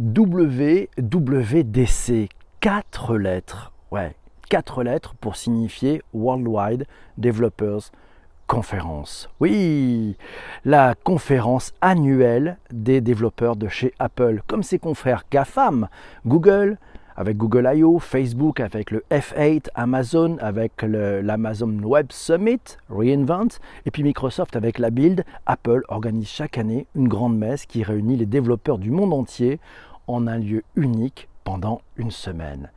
WWDC, quatre lettres. Ouais, quatre lettres pour signifier Worldwide Developers Conference. Oui, la conférence annuelle des développeurs de chez Apple, comme ses confrères GAFAM, Google, avec Google I.O., Facebook avec le F8, Amazon avec l'Amazon Web Summit, Reinvent, et puis Microsoft avec la Build, Apple organise chaque année une grande messe qui réunit les développeurs du monde entier en un lieu unique pendant une semaine.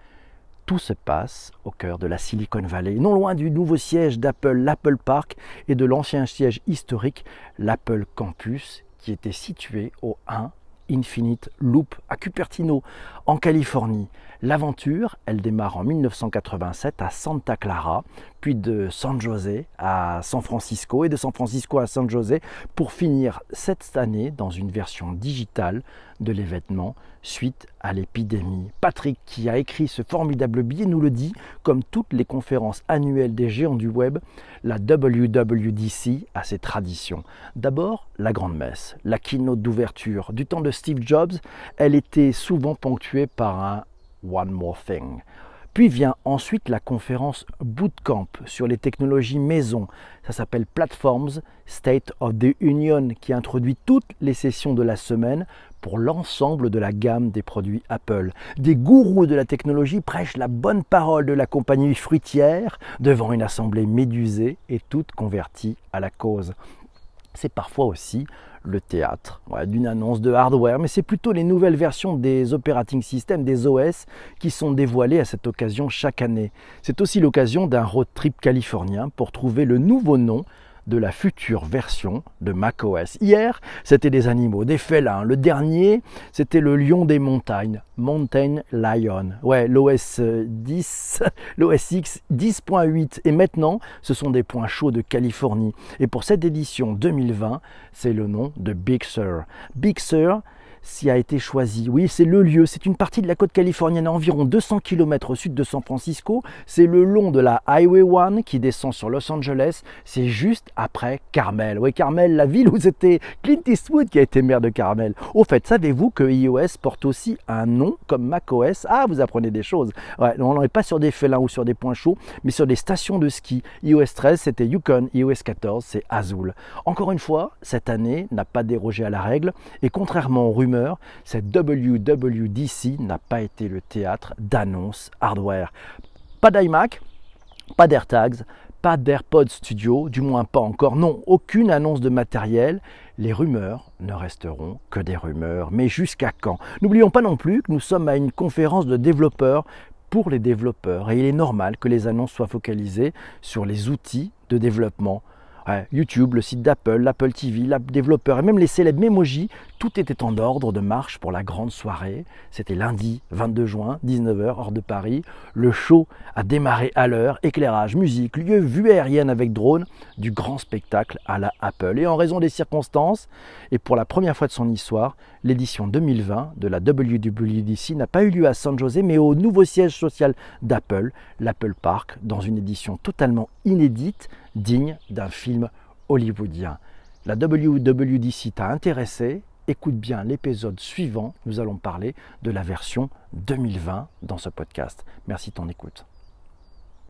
Tout se passe au cœur de la Silicon Valley, non loin du nouveau siège d'Apple, l'Apple Park, et de l'ancien siège historique, l'Apple Campus, qui était situé au 1 Infinite Loop à Cupertino, en Californie. L'aventure, elle démarre en 1987 à Santa Clara, puis de San José à San Francisco et de San Francisco à San José pour finir cette année dans une version digitale de l'événement suite à l'épidémie. Patrick, qui a écrit ce formidable billet, nous le dit, comme toutes les conférences annuelles des géants du web, la WWDC a ses traditions. D'abord, la grande messe, la keynote d'ouverture. Du temps de Steve Jobs, elle était souvent ponctuée par un One More Thing. Puis vient ensuite la conférence Bootcamp sur les technologies maison. Ça s'appelle Platforms State of the Union qui introduit toutes les sessions de la semaine pour l'ensemble de la gamme des produits Apple. Des gourous de la technologie prêchent la bonne parole de la compagnie fruitière devant une assemblée médusée et toute convertie à la cause. C'est parfois aussi le théâtre d'une annonce de hardware, mais c'est plutôt les nouvelles versions des operating systems, des OS, qui sont dévoilées à cette occasion chaque année. C'est aussi l'occasion d'un road trip californien pour trouver le nouveau nom de la future version de macOS. Hier, c'était des animaux, des félins. Le dernier, c'était le lion des montagnes, Mountain Lion. Ouais, l'OS 10, l'OS X 10.8. Et maintenant, ce sont des points chauds de Californie. Et pour cette édition 2020, c'est le nom de Big Sur. Big Sur, s'y a été choisi. Oui, c'est le lieu, c'est une partie de la côte californienne à environ 200 km au sud de San Francisco. C'est le long de la Highway 1 qui descend sur Los Angeles. C'est juste après Carmel. Oui, Carmel, la ville où c'était Clint Eastwood qui a été maire de Carmel. Au fait, savez-vous que iOS porte aussi un nom comme macOS? Ah, vous apprenez des choses. Ouais, on n'est pas sur des félins ou sur des points chauds, mais sur des stations de ski. iOS 13, c'était Yukon. iOS 14, c'est Azul. Encore une fois, cette année n'a pas dérogé à la règle. Et contrairement aux rumeurs cette WWDC n'a pas été le théâtre d'annonces hardware. Pas d'iMac, pas d'AirTags, pas d'AirPods Studio, du moins pas encore. Non, aucune annonce de matériel. Les rumeurs ne resteront que des rumeurs. Mais jusqu'à quand? N'oublions pas non plus que nous sommes à une conférence de développeurs pour les développeurs et il est normal que les annonces soient focalisées sur les outils de développement YouTube, le site d'Apple, l'Apple TV, l'app développeur et même les célèbres Memoji, tout était en ordre de marche pour la grande soirée. C'était lundi 22 juin, 19h, hors de Paris. Le show a démarré à l'heure, éclairage, musique, lieu, vue aérienne avec drone, du grand spectacle à la Apple. Et en raison des circonstances, et pour la première fois de son histoire, l'édition 2020 de la WWDC n'a pas eu lieu à San Jose, mais au nouveau siège social d'Apple, l'Apple Park, dans une édition totalement inédite digne d'un film hollywoodien. La WWDC t'a intéressé? Écoute bien l'épisode suivant, nous allons parler de la version 2020 dans ce podcast. Merci de ton écoute.